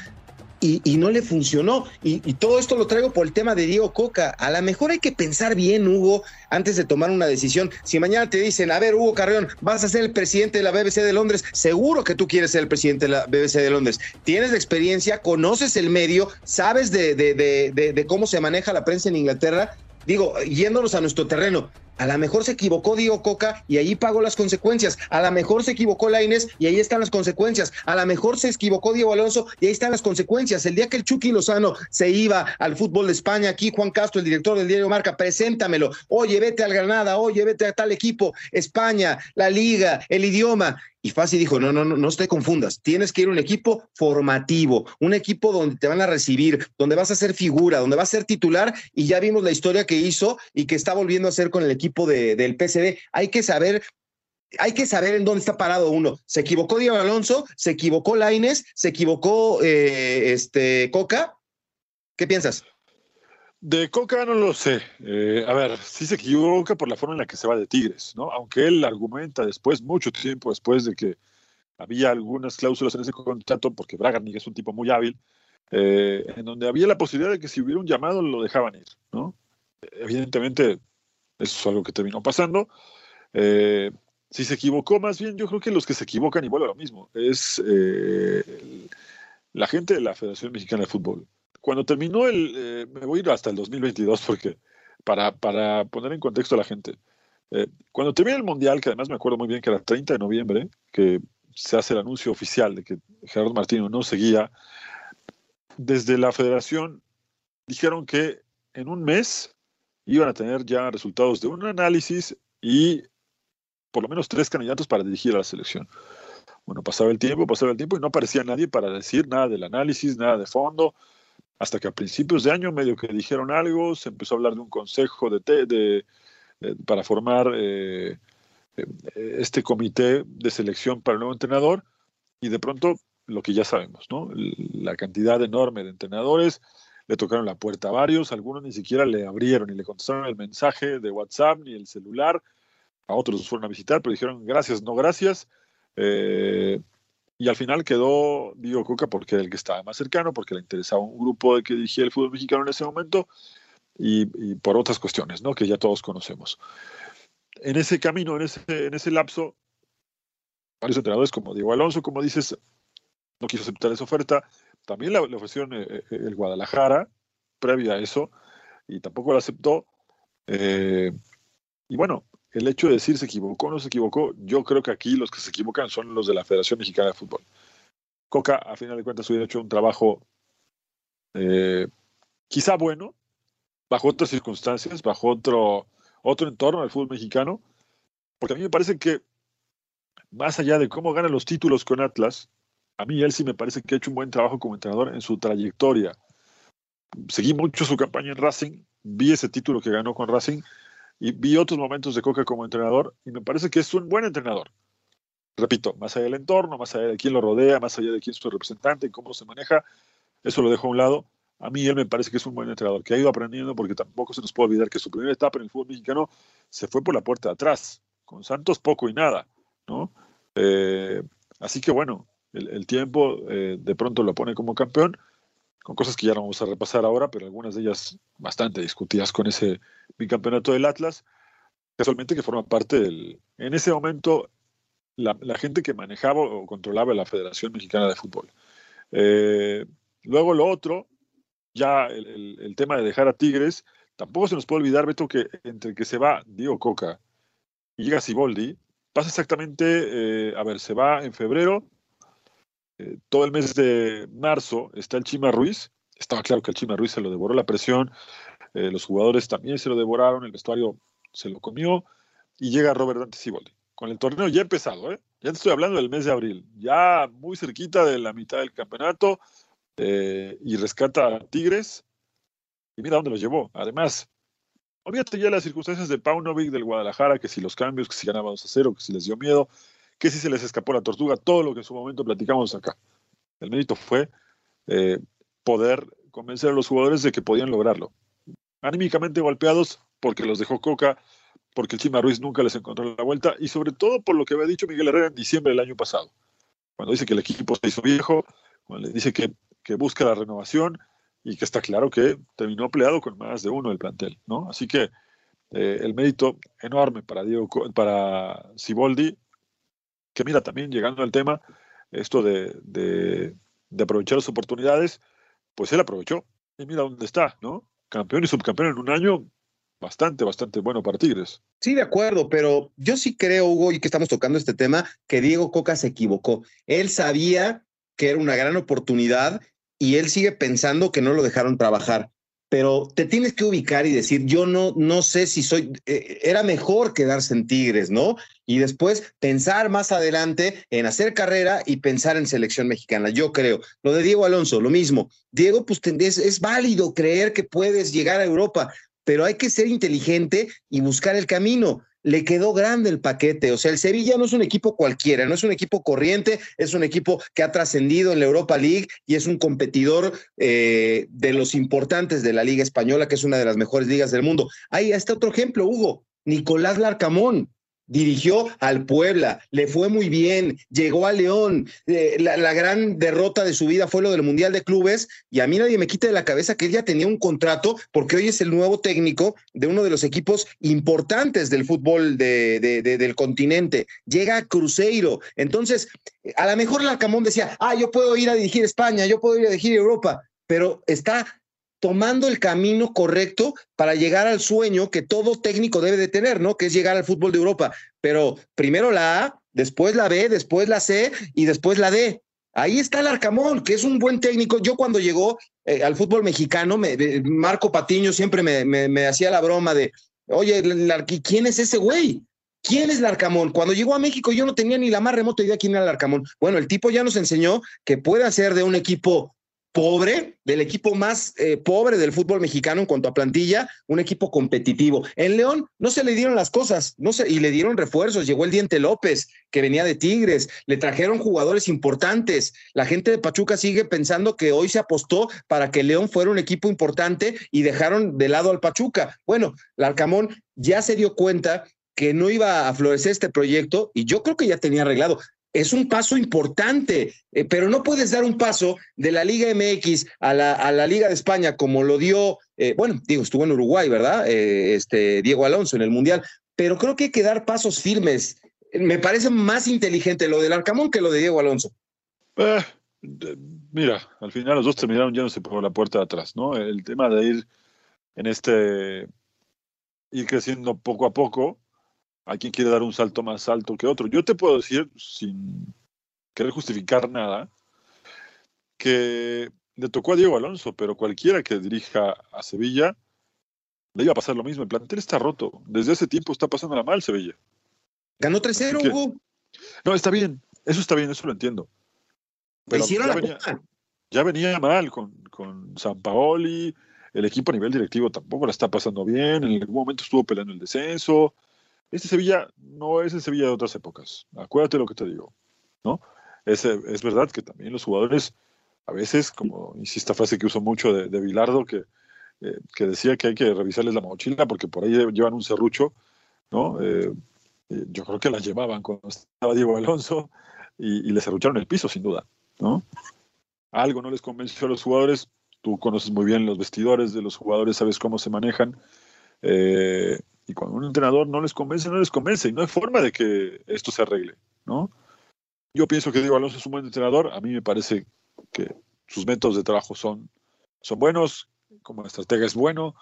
y, no le funcionó. Y, y, todo esto lo traigo por el tema de Diego Coca. A lo mejor hay que pensar bien, Hugo, antes de tomar una decisión. Si mañana te dicen, a ver, Hugo Carreón, vas a ser el presidente de la BBC de Londres, seguro que tú quieres ser el presidente de la BBC de Londres. Tienes experiencia, conoces el medio, sabes de, de, de, de cómo se maneja la prensa en Inglaterra. Digo, yéndonos a nuestro terreno, a lo mejor se equivocó Diego Coca y ahí pagó las consecuencias. A lo mejor se equivocó Laines y ahí están las consecuencias. A lo mejor se equivocó Diego Alonso y ahí están las consecuencias. El día que el Chucky Lozano se iba al fútbol de España, aquí Juan Castro, el director del diario Marca, preséntamelo. Oye, vete al Granada, oye, vete a tal equipo, España, la liga, el idioma. Y Fácil dijo, no, no, no, no te confundas, tienes que ir a un equipo formativo, un equipo donde te van a recibir, donde vas a ser figura, donde vas a ser titular, y ya vimos la historia que hizo y que está volviendo a hacer con el equipo de, del PCB. Hay que saber hay que saber en dónde está parado uno. Se equivocó Diego Alonso, se equivocó Laines, se equivocó eh, este Coca. ¿Qué piensas? De Coca no lo sé. Eh, a ver, sí se equivoca por la forma en la que se va de Tigres, ¿no? Aunque él argumenta después, mucho tiempo después de que había algunas cláusulas en ese contrato, porque Bragarnik es un tipo muy hábil, eh, en donde había la posibilidad de que si hubiera un llamado lo dejaban ir, ¿no? Evidentemente, eso es algo que terminó pasando. Eh, si se equivocó, más bien, yo creo que los que se equivocan, vuelvo a lo mismo, es la gente de la Federación Mexicana de Fútbol cuando terminó el, eh, me voy a ir hasta el 2022 porque para, para poner en contexto a la gente, eh, cuando termina el Mundial, que además me acuerdo muy bien que era 30 de noviembre, que se hace el anuncio oficial de que Gerardo Martino no seguía, desde la federación dijeron que en un mes iban a tener ya resultados de un análisis y por lo menos tres candidatos para dirigir a la selección. Bueno, pasaba el tiempo, pasaba el tiempo y no aparecía nadie para decir nada del análisis, nada de fondo, hasta que a principios de año medio que dijeron algo, se empezó a hablar de un consejo de, de, para formar eh, eh, este comité de selección para el nuevo entrenador y de pronto lo que ya sabemos, ¿no? La cantidad enorme de entrenadores, le tocaron la puerta a varios, algunos ni siquiera le abrieron ni le contestaron el mensaje de WhatsApp ni el celular, a otros fueron a visitar, pero dijeron gracias, no gracias. Eh, y al final quedó Diego Coca porque era el que estaba más cercano, porque le interesaba un grupo de que dirigía el fútbol mexicano en ese momento y, por otras cuestiones, ¿no? Que ya todos conocemos. En ese camino, en ese, en ese lapso, varios entrenadores como Diego Alonso, como dices, no quiso aceptar esa oferta. También le, ofrecieron eh, eh, el Guadalajara, previa a eso, y tampoco la aceptó. Eh, y bueno, el hecho de decir se equivocó o no se equivocó, yo creo que aquí los que se equivocan son los de la Federación Mexicana de Fútbol. Coca, a final de cuentas, hubiera hecho un trabajo quizá bueno, bajo otras circunstancias, bajo otro, otro entorno del fútbol mexicano, porque a mí me parece que, más allá de cómo gana los títulos con Atlas, a mí él sí me parece que ha hecho un buen trabajo como entrenador en su trayectoria. Seguí mucho su campaña en Racing, vi ese título que ganó con Racing y vi otros momentos de Coca como entrenador y me parece que es un buen entrenador. Repito, más allá del entorno, más allá de quién lo rodea, más allá de quién es su representante, cómo se maneja, eso lo dejo a un lado. A mí él me parece que es un buen entrenador, que ha ido aprendiendo porque tampoco se nos puede olvidar que su primera etapa en el fútbol mexicano se fue por la puerta de atrás, con Santos poco y nada, ¿no? Eh, así que bueno, el, tiempo eh, de pronto lo pone como campeón con cosas que ya no vamos a repasar ahora, pero algunas de ellas bastante discutidas con ese bicampeonato del Atlas, casualmente que forma parte del... En ese momento, la, gente que manejaba o controlaba la Federación Mexicana de Fútbol. Eh, luego lo otro, ya el, tema de dejar a Tigres, tampoco se nos puede olvidar, Beto, que entre que se va Diego Coca y llega Siboldi, pasa exactamente, eh, a ver, se va en febrero, eh, todo el mes de marzo está el Chima Ruiz estaba claro que el Chima Ruiz se lo devoró la presión, eh, los jugadores también se lo devoraron, el vestuario se lo comió, y llega Robert Dante Siboldi. Con el torneo ya empezado, ¿eh? ya te estoy hablando del mes de abril, ya muy cerquita de la mitad del campeonato, eh, y rescata a Tigres, y mira dónde los llevó. Además, olvídate ya las circunstancias de Paunovic del Guadalajara, que si los cambios, que si ganaban 2 a 0, que si les dio miedo, que si se les escapó la tortuga, todo lo que en su momento platicamos acá. El mérito fue eh, poder convencer a los jugadores de que podían lograrlo. Anímicamente golpeados porque los dejó Coca, porque el Chima Ruiz nunca les encontró la vuelta y sobre todo por lo que había dicho Miguel Herrera en diciembre del año pasado, cuando dice que el equipo se hizo viejo, cuando le dice que, busca la renovación y que está claro que terminó peleado con más de uno del plantel. Así que eh, el mérito enorme para Diego, para Siboldi, que mira también llegando al tema, esto de, de, aprovechar las oportunidades, pues él aprovechó. Y mira dónde está, ¿no? Campeón y subcampeón en un año bastante, bastante bueno para Tigres. Sí, de acuerdo, pero yo sí creo, Hugo, y que estamos tocando este tema, que Diego Coca se equivocó. Él sabía que era una gran oportunidad y él sigue pensando que no lo dejaron trabajar. Pero te tienes que ubicar y decir, yo no, no sé si soy, eh, era mejor quedarse en Tigres, ¿no? Y después pensar más adelante en hacer carrera y pensar en selección mexicana, yo creo. Lo de Diego Alonso, lo mismo. Diego, pues es, es válido creer que puedes llegar a Europa, pero hay que ser inteligente y buscar el camino le quedó grande el paquete. O sea, el Sevilla no es un equipo cualquiera, no es un equipo corriente, es un equipo que ha trascendido en la Europa League y es un competidor eh, de los importantes de la Liga Española, que es una de las mejores ligas del mundo. Ahí está otro ejemplo, Hugo. Nicolás Larcamón, dirigió al Puebla, le fue muy bien, llegó a León, eh, la, gran derrota de su vida fue lo del Mundial de Clubes y a mí nadie me quita de la cabeza que él ya tenía un contrato porque hoy es el nuevo técnico de uno de los equipos importantes del fútbol de, del continente, llega a Cruzeiro, entonces a lo mejor Larcamón decía, ah, yo puedo ir a dirigir España, yo puedo ir a dirigir Europa, pero está tomando el camino correcto para llegar al sueño que todo técnico debe de tener, ¿no? Que es llegar al fútbol de Europa. Pero primero la A, después la B, después la C y después la D. Ahí está el Arcamón, que es un buen técnico. Yo cuando llegó eh, al fútbol mexicano, me, Marco Patiño siempre me, me, hacía la broma de, oye, ¿quién es ese güey? ¿Quién es Larcamón? Cuando llegó a México yo no tenía ni la más remota idea quién era Larcamón. Bueno, el tipo ya nos enseñó que puede hacer de un equipo pobre, del equipo más eh, pobre del fútbol mexicano en cuanto a plantilla, un equipo competitivo. En León no se le dieron las cosas, no y le dieron refuerzos. Llegó el Diente López, que venía de Tigres, le trajeron jugadores importantes. La gente de Pachuca sigue pensando que hoy se apostó para que León fuera un equipo importante y dejaron de lado al Pachuca. Bueno, Larcamón ya se dio cuenta que no iba a florecer este proyecto y yo creo que ya tenía arreglado es un paso importante, eh, pero no puedes dar un paso de la Liga MX a la, a la Liga de España como lo dio, eh, bueno, digo, estuvo en Uruguay, ¿verdad? Eh, este Diego Alonso en el Mundial, pero creo que hay que dar pasos firmes. Me parece más inteligente lo del Arcamón que lo de Diego Alonso. mira, al final los dos terminaron yéndose por la puerta de atrás, ¿no? El tema de ir en este, ir creciendo poco a poco, hay quien quiere dar un salto más alto que otro. Yo te puedo decir, sin querer justificar nada, que le tocó a Diego Alonso, pero cualquiera que dirija a Sevilla le iba a pasar lo mismo. El plantel está roto. Desde ese tiempo está pasándola mal Sevilla. Ganó 3-0, Hugo. No, está bien. Eso está bien, eso lo entiendo. Pero hicieron ya, la venía, ya venía mal con, con San Paoli. El equipo a nivel directivo tampoco la está pasando bien. En algún momento estuvo peleando el descenso. Este Sevilla no es el Sevilla de otras épocas. Acuérdate lo que te digo, ¿no? Es, es verdad que también los jugadores, a veces, como esta frase que uso mucho de, Bilardo, que, eh, que decía que hay que revisarles la mochila porque por ahí llevan un serrucho, ¿no? Eh, yo creo que la llevaban cuando estaba Diego Alonso y, y le serrucharon el piso, sin duda, ¿no? Algo no les convenció a los jugadores. Tú conoces muy bien los vestidores de los jugadores, sabes cómo se manejan. Eh, y cuando un entrenador no les convence, no les convence. Y no hay forma de que esto se arregle, ¿no? Yo pienso que Diego Alonso es un buen entrenador. A mí me parece que sus métodos de trabajo son, son buenos, como estratega es bueno.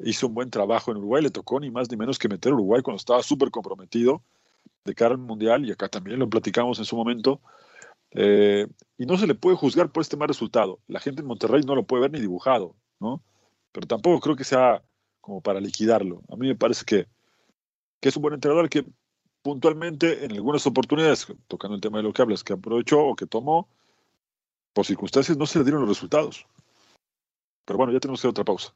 Hizo un buen trabajo en Uruguay. Le tocó ni más ni menos que meter a Uruguay cuando estaba súper comprometido de cara al Mundial. Y acá también lo platicamos en su momento. Eh, y no se le puede juzgar por este mal resultado. La gente en Monterrey no lo puede ver ni dibujado, ¿no? Pero tampoco creo que sea como para liquidarlo. A mí me parece que, que es un buen entrenador que puntualmente en algunas oportunidades, tocando el tema de lo que hablas, que aprovechó o que tomó, por circunstancias no se le dieron los resultados. Pero bueno, ya tenemos que hacer otra pausa.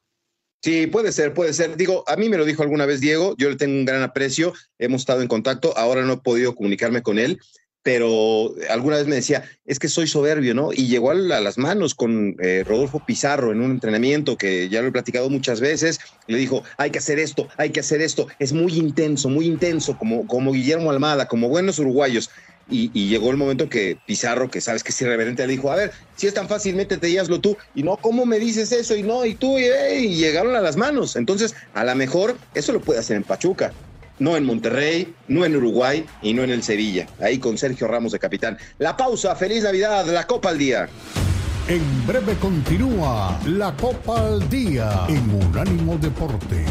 Sí, puede ser, puede ser. Digo, a mí me lo dijo alguna vez Diego, yo le tengo un gran aprecio, hemos estado en contacto, ahora no he podido comunicarme con él, pero alguna vez me decía, es que soy soberbio, ¿no? Y llegó a las manos con eh, Rodolfo Pizarro en un entrenamiento que ya lo he platicado muchas veces, le dijo, hay que hacer esto, hay que hacer esto, es muy intenso, muy intenso, como, como Guillermo Almada, como buenos uruguayos. Y, llegó el momento que Pizarro, que sabes que es irreverente, le dijo, a ver, si es tan fácil, métete y hazlo tú. Y no, ¿cómo me dices eso? Y no, y tú, y, y llegaron a las manos. Entonces, a lo mejor eso lo puede hacer en Pachuca. No en Monterrey, no en Uruguay y no en el Sevilla. Ahí con Sergio Ramos de capitán. La pausa, feliz Navidad, la Copa al Día. En breve continúa la Copa al Día en Unánimo Deportes.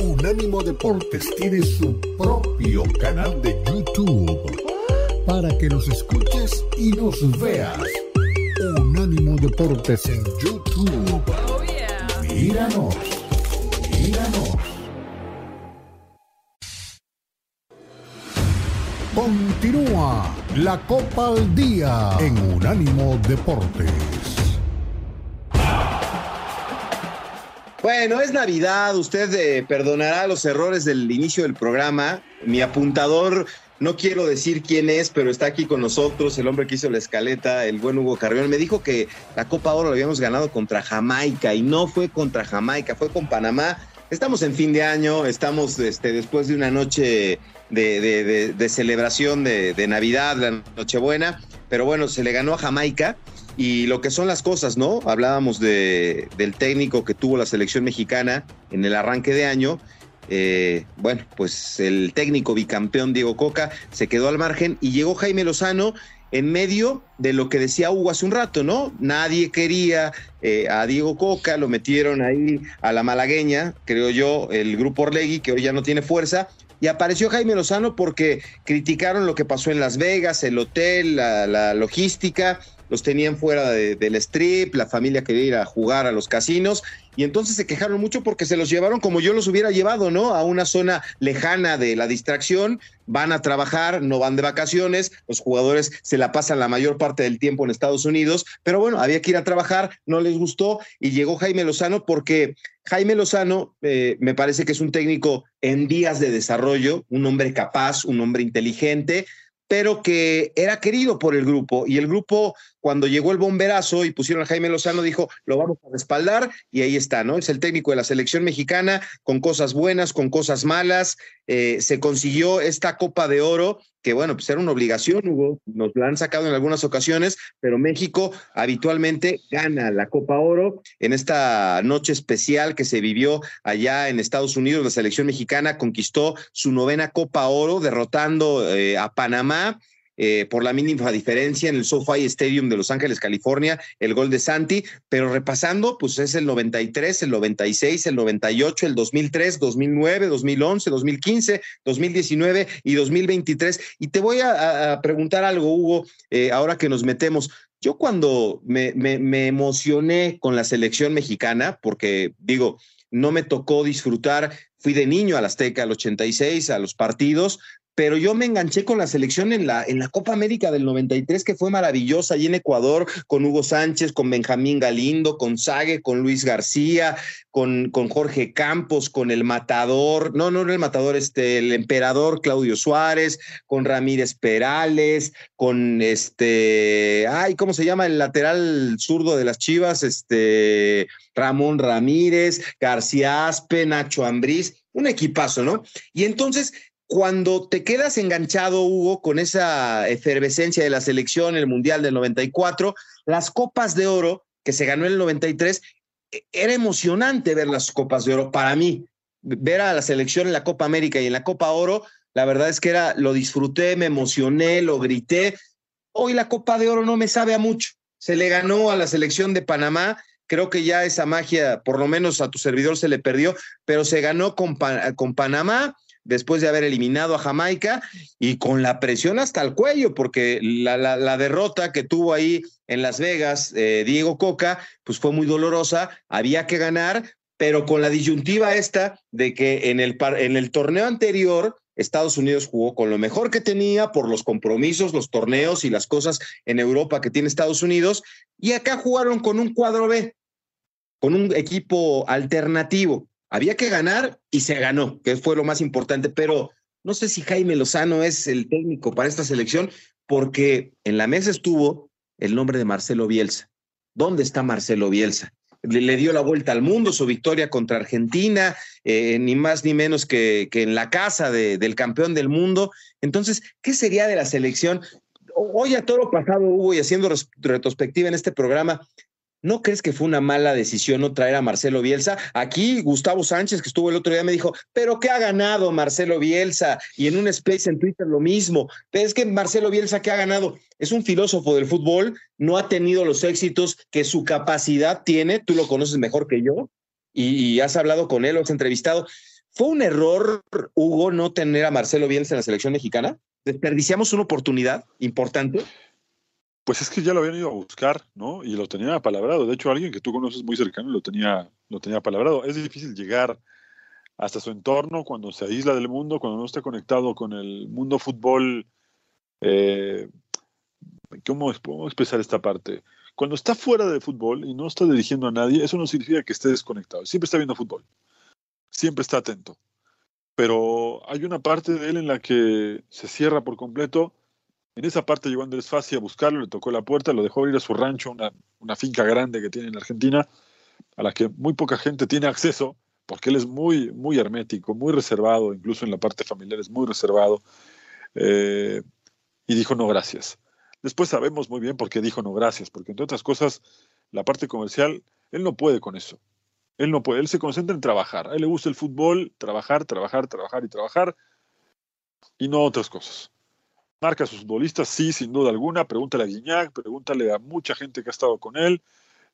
Unánimo Deportes tiene su propio canal de YouTube para que nos escuches y nos veas. Unánimo Deportes en YouTube. Míranos, míranos. Continúa la Copa al Día en Unánimo Deportes. Bueno, es Navidad, usted eh, perdonará los errores del inicio del programa. Mi apuntador, no quiero decir quién es, pero está aquí con nosotros, el hombre que hizo la escaleta, el buen Hugo Carrión. Me dijo que la Copa Oro la habíamos ganado contra Jamaica y no fue contra Jamaica, fue con Panamá. Estamos en fin de año, estamos este, después de una noche de, celebración de, de Navidad, la Nochebuena, pero bueno, se le ganó a Jamaica y lo que son las cosas, ¿no? Hablábamos de, del técnico que tuvo la selección mexicana en el arranque de año. Eh, bueno, pues el técnico bicampeón Diego Coca se quedó al margen y llegó Jaime Lozano en medio de lo que decía Hugo hace un rato, ¿no? Nadie quería eh, a Diego Coca, lo metieron ahí a la malagueña, creo yo, el grupo Orlegui, que hoy ya no tiene fuerza, y apareció Jaime Lozano porque criticaron lo que pasó en Las Vegas, el hotel, la logística, los tenían fuera del strip, la familia quería ir a jugar a los casinos y entonces se quejaron mucho porque se los llevaron como yo los hubiera llevado, ¿no? A una zona lejana de la distracción, van a trabajar, no van de vacaciones, los jugadores se la pasan la mayor parte del tiempo en Estados Unidos, pero bueno, había que ir a trabajar, no les gustó y llegó Jaime Lozano porque Jaime Lozano eh, me parece que es un técnico en vías de desarrollo, un hombre capaz, un hombre inteligente, pero que era querido por el grupo y el grupo cuando llegó el bomberazo y pusieron a Jaime Lozano dijo, lo vamos a respaldar y ahí está, ¿no? Es el técnico de la selección mexicana con cosas buenas, con cosas malas, eh, se consiguió esta Copa de Oro que bueno, pues era una obligación, Hugo, nos la han sacado en algunas ocasiones, pero México habitualmente gana la Copa Oro en esta noche especial que se vivió allá en Estados Unidos. La selección mexicana conquistó su novena Copa Oro, derrotando eh, a Panamá eh, por la mínima diferencia en el SoFi Stadium de Los Ángeles, California, el gol de Santi, pero repasando, pues es el 93, el 96, el 98, el 2003, 2009, 2011, 2015, 2019 y 2023. Y te voy a, preguntar algo, Hugo, eh, ahora que nos metemos. Yo cuando me, me emocioné con la selección mexicana, porque digo, no me tocó disfrutar, fui de niño al Azteca, al 86, a los partidos, pero yo me enganché con la selección en la, en la Copa América del 93, que fue maravillosa, allí en Ecuador, con Hugo Sánchez, con Benjamín Galindo, con Sague, con Luis García, con, con Jorge Campos, con el matador, no, no, no el matador, este, el emperador Claudio Suárez, con Ramírez Perales, con este, ay, ¿cómo se llama? El lateral zurdo de las Chivas, este, Ramón Ramírez, García Aspe, Nacho Ambriz, un equipazo, ¿no? Y entonces cuando te quedas enganchado, Hugo, con esa efervescencia de la selección, el Mundial del 94, las Copas de Oro que se ganó en el 93, e, era emocionante ver las Copas de Oro para mí. Ver a la selección en la Copa América y en la Copa Oro, la verdad es que era, lo disfruté, me emocioné, lo grité. Hoy la Copa de Oro no me sabe a mucho. Se le ganó a la selección de Panamá. Creo que ya esa magia, por lo menos a tu servidor, se le perdió, pero se ganó con, con Panamá después de haber eliminado a Jamaica y con la presión hasta el cuello, porque la, derrota que tuvo ahí en Las Vegas eh, Diego Coca, pues fue muy dolorosa, había que ganar, pero con la disyuntiva esta de que en el, en el torneo anterior Estados Unidos jugó con lo mejor que tenía por los compromisos, los torneos y las cosas en Europa que tiene Estados Unidos, y acá jugaron con un cuadro B, con un equipo alternativo. Había que ganar y se ganó, que fue lo más importante, pero no sé si Jaime Lozano es el técnico para esta selección, porque en la mesa estuvo el nombre de Marcelo Bielsa. ¿Dónde está Marcelo Bielsa? Le, dio la vuelta al mundo, su victoria contra Argentina, eh, ni más ni menos que, que en la casa del campeón del mundo. Entonces, ¿qué sería de la selección? Hoy a todo lo pasado, Hugo, y haciendo retrospectiva en este programa, ¿No crees que fue una mala decisión no traer a Marcelo Bielsa? Aquí Gustavo Sánchez, que estuvo el otro día, me dijo, pero ¿qué ha ganado Marcelo Bielsa? Y en un space en Twitter lo mismo. Es que Marcelo Bielsa, ¿qué ha ganado? Es un filósofo del fútbol, no ha tenido los éxitos que su capacidad tiene, tú lo conoces mejor que yo, y, has hablado con él, lo has entrevistado. ¿Fue un error, Hugo, no tener a Marcelo Bielsa en la selección mexicana? ¿Desperdiciamos una oportunidad importante? Pues es que ya lo habían ido a buscar, ¿no? Y lo tenían apalabrado. De hecho, alguien que tú conoces muy cercano lo tenía, lo tenía apalabrado. Es difícil llegar hasta su entorno cuando se aísla del mundo, cuando no está conectado con el mundo fútbol. Eh, ¿cómo, ¿Cómo expresar esta parte? Cuando está fuera de fútbol y no está dirigiendo a nadie, eso no significa que esté desconectado. Siempre está viendo fútbol. Siempre está atento. Pero hay una parte de él en la que se cierra por completo en esa parte llegó Andrés Fassi a buscarlo, le tocó la puerta, lo dejó ir a su rancho, una, finca grande que tiene en Argentina, a la que muy poca gente tiene acceso, porque él es muy, muy hermético, muy reservado, incluso en la parte familiar es muy reservado. Eh, y dijo no gracias. Después sabemos muy bien por qué dijo no gracias, porque entre otras cosas, la parte comercial, él no puede con eso. Él no puede, él se concentra en trabajar. A él le gusta el fútbol, trabajar, trabajar, trabajar y trabajar, y no otras cosas marca a sus futbolistas, sí, sin duda alguna. Pregúntale a Guiñac, pregúntale a mucha gente que ha estado con él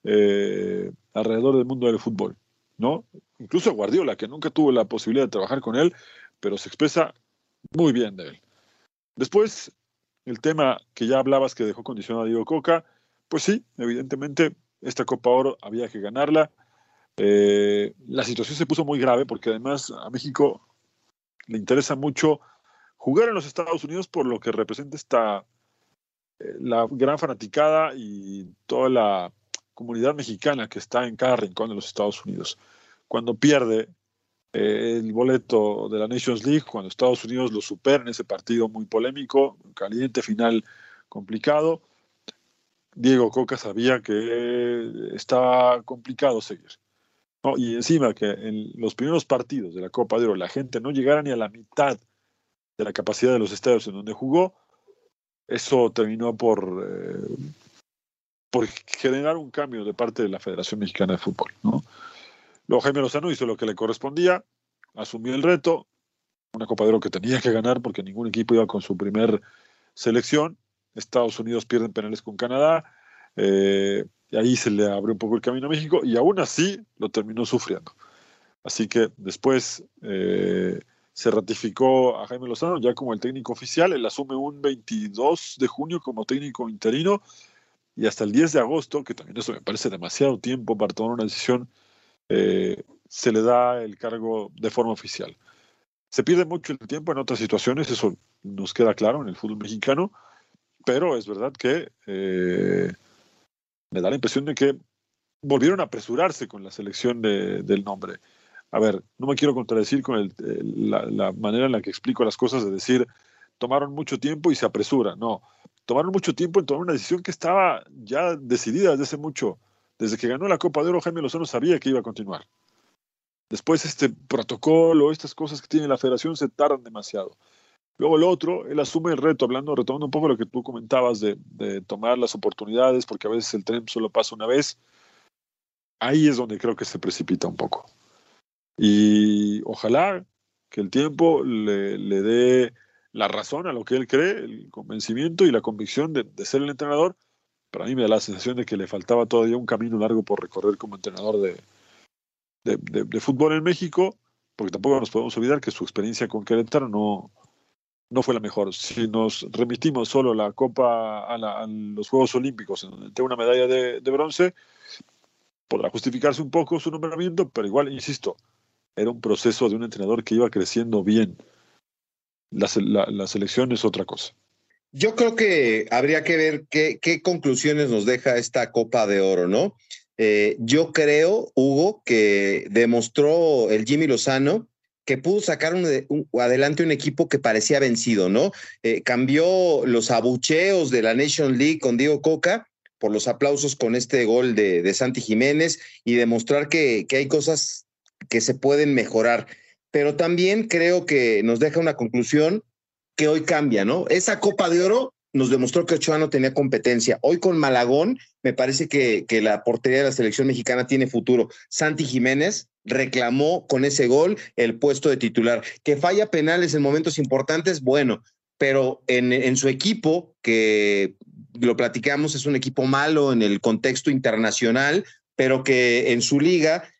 eh, alrededor del mundo del fútbol, ¿no? Incluso Guardiola, que nunca tuvo la posibilidad de trabajar con él, pero se expresa muy bien de él. Después, el tema que ya hablabas que dejó condicionado a Diego Coca, pues sí, evidentemente esta Copa Oro había que ganarla. Eh, la situación se puso muy grave porque además a México le interesa mucho jugar en los Estados Unidos por lo que representa esta eh, la gran fanaticada y toda la comunidad mexicana que está en cada rincón de los Estados Unidos. Cuando pierde eh, el boleto de la Nations League, cuando Estados Unidos lo supera en ese partido muy polémico, caliente, final complicado, Diego Coca sabía que estaba complicado seguir. Y encima que en los primeros partidos de la Copa de Oro la gente no llegara ni a la mitad de la capacidad de los estadios en donde jugó, eso terminó por, eh, por generar un cambio de parte de la Federación Mexicana de Fútbol. ¿no? Luego Jaime Lozano hizo lo que le correspondía, asumió el reto, una Copa de Oro que tenía que ganar porque ningún equipo iba con su primer selección. Estados Unidos pierden penales con Canadá, eh, y ahí se le abrió un poco el camino a México, y aún así lo terminó sufriendo. Así que después eh, se ratificó a Jaime Lozano ya como el técnico oficial. Él asume un 22 de junio como técnico interino y hasta el 10 de agosto, que también eso me parece demasiado tiempo para tomar una decisión, eh, se le da el cargo de forma oficial. Se pierde mucho el tiempo en otras situaciones, eso nos queda claro en el fútbol mexicano, pero es verdad que eh, me da la impresión de que volvieron a apresurarse con la selección del nombre a ver, no me quiero contradecir con la, manera en la que explico las cosas de decir, tomaron mucho tiempo y se apresura. No, tomaron mucho tiempo en tomar una decisión que estaba ya decidida desde hace mucho. Desde que ganó la Copa de Oro, Jaime Lozano sabía que iba a continuar. Después este protocolo, estas cosas que tiene la federación se tardan demasiado. Luego el otro, él asume el reto, hablando, retomando un poco lo que tú comentabas de, de tomar las oportunidades, porque a veces el tren solo pasa una vez. Ahí es donde creo que se precipita un poco. Y ojalá que el tiempo le, dé la razón a lo que él cree, el convencimiento y la convicción de, ser el entrenador. Para mí me da la sensación de que le faltaba todavía un camino largo por recorrer como entrenador de, de, fútbol en México porque tampoco nos podemos olvidar que su experiencia con Querétaro no, no fue la mejor. Si nos remitimos solo la Copa a, los Juegos Olímpicos, en donde tiene una medalla de, bronce, podrá justificarse un poco su nombramiento, pero igual, insisto, era un proceso de un entrenador que iba creciendo bien. La, selección es otra cosa. Yo creo que habría que ver qué, conclusiones nos deja esta Copa de Oro, ¿no? Eh, yo creo, Hugo, que demostró el Jimmy Lozano que pudo sacar un, adelante un equipo que parecía vencido, ¿no? Eh, cambió los abucheos de la Nation League con Diego Coca por los aplausos con este gol de, Santi Jiménez y demostrar que, que hay cosas que se pueden mejorar. Pero también creo que nos deja una conclusión que hoy cambia, ¿no? Esa Copa de Oro nos demostró que Ochoa no tenía competencia. Hoy con Malagón, me parece que, que, la portería de la selección mexicana tiene futuro. Santi Jiménez reclamó con ese gol el puesto de titular. Que falla penales en momentos importantes, bueno, pero en, en su equipo, que lo platicamos, es un equipo malo en el contexto internacional, pero que en su liga